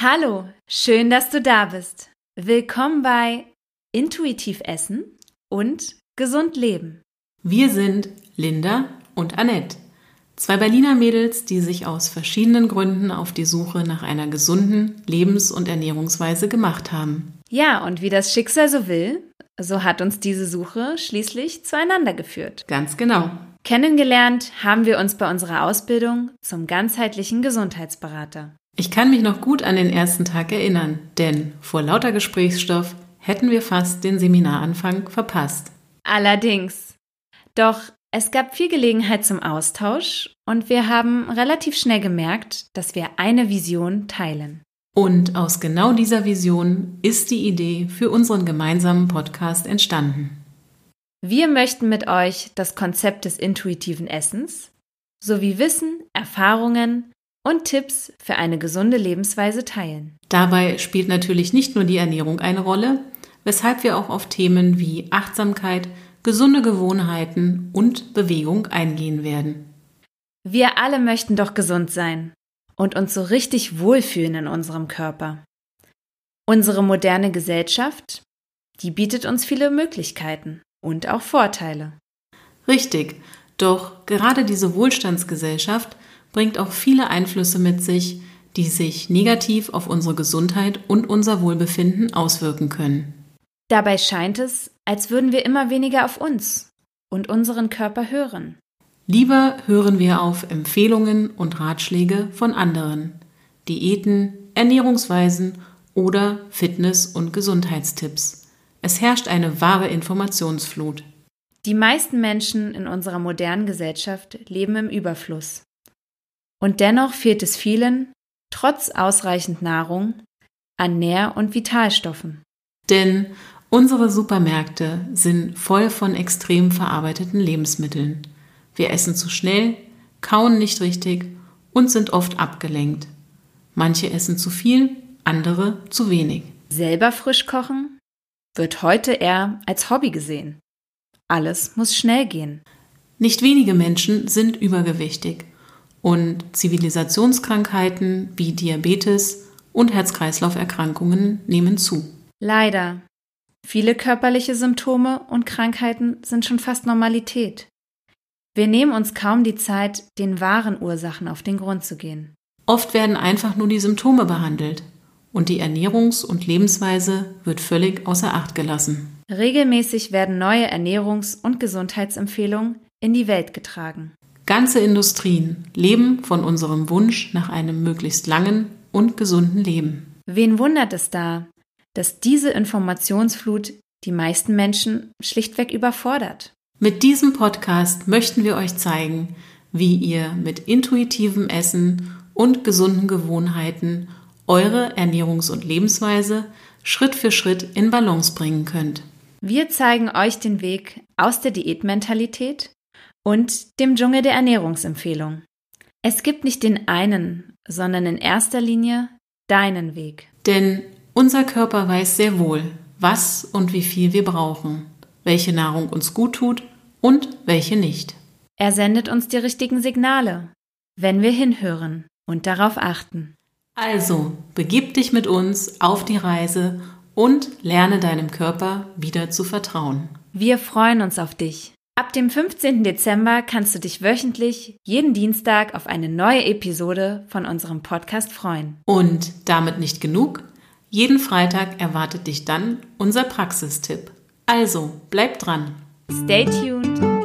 Hallo, schön, dass du da bist. Willkommen bei Intuitiv Essen und Gesund Leben. Wir sind Linda und Annette, zwei Berliner Mädels, die sich aus verschiedenen Gründen auf die Suche nach einer gesunden Lebens- und Ernährungsweise gemacht haben. Ja, und wie das Schicksal so will, so hat uns diese Suche schließlich zueinander geführt. Ganz genau. Kennengelernt haben wir uns bei unserer Ausbildung zum ganzheitlichen Gesundheitsberater. Ich kann mich noch gut an den ersten Tag erinnern, denn vor lauter Gesprächsstoff hätten wir fast den Seminaranfang verpasst. Allerdings. Doch es gab viel Gelegenheit zum Austausch und wir haben relativ schnell gemerkt, dass wir eine Vision teilen. Und aus genau dieser Vision ist die Idee für unseren gemeinsamen Podcast entstanden. Wir möchten mit euch das Konzept des intuitiven Essens sowie Wissen, Erfahrungen und Tipps für eine gesunde Lebensweise teilen. Dabei spielt natürlich nicht nur die Ernährung eine Rolle, weshalb wir auch auf Themen wie Achtsamkeit, gesunde Gewohnheiten und Bewegung eingehen werden. Wir alle möchten doch gesund sein und uns so richtig wohlfühlen in unserem Körper. Unsere moderne Gesellschaft, die bietet uns viele Möglichkeiten und auch Vorteile. Richtig, doch gerade diese Wohlstandsgesellschaft bringt auch viele Einflüsse mit sich, die sich negativ auf unsere Gesundheit und unser Wohlbefinden auswirken können. Dabei scheint es, als würden wir immer weniger auf uns und unseren Körper hören. Lieber hören wir auf Empfehlungen und Ratschläge von anderen, Diäten, Ernährungsweisen oder Fitness- und Gesundheitstipps. Es herrscht eine wahre Informationsflut. Die meisten Menschen in unserer modernen Gesellschaft leben im Überfluss. Und dennoch fehlt es vielen, trotz ausreichend Nahrung, an Nähr- und Vitalstoffen. Denn unsere Supermärkte sind voll von extrem verarbeiteten Lebensmitteln. Wir essen zu schnell, kauen nicht richtig und sind oft abgelenkt. Manche essen zu viel, andere zu wenig. Selber frisch kochen wird heute eher als Hobby gesehen. Alles muss schnell gehen. Nicht wenige Menschen sind übergewichtig und Zivilisationskrankheiten wie Diabetes und Herz-Kreislauf-Erkrankungen nehmen zu. Leider. Viele körperliche Symptome und Krankheiten sind schon fast Normalität. Wir nehmen uns kaum die Zeit, den wahren Ursachen auf den Grund zu gehen. Oft werden einfach nur die Symptome behandelt und die Ernährungs- und Lebensweise wird völlig außer Acht gelassen. Regelmäßig werden neue Ernährungs- und Gesundheitsempfehlungen in die Welt getragen. Ganze Industrien leben von unserem Wunsch nach einem möglichst langen und gesunden Leben. Wen wundert es da, dass diese Informationsflut die meisten Menschen schlichtweg überfordert? Mit diesem Podcast möchten wir euch zeigen, wie ihr mit intuitivem Essen und gesunden Gewohnheiten eure Ernährungs- und Lebensweise Schritt für Schritt in Balance bringen könnt. Wir zeigen euch den Weg aus der Diätmentalität und dem Dschungel der Ernährungsempfehlung. Es gibt nicht den einen, sondern in erster Linie deinen Weg. Denn unser Körper weiß sehr wohl, was und wie viel wir brauchen, welche Nahrung uns gut tut und welche nicht. Er sendet uns die richtigen Signale, wenn wir hinhören und darauf achten. Also, begib dich mit uns auf die Reise und lerne deinem Körper wieder zu vertrauen. Wir freuen uns auf dich. Ab dem 15. Dezember kannst du dich wöchentlich jeden Dienstag auf eine neue Episode von unserem Podcast freuen. Und damit nicht genug? Jeden Freitag erwartet dich dann unser Praxistipp. Also, bleib dran. Stay tuned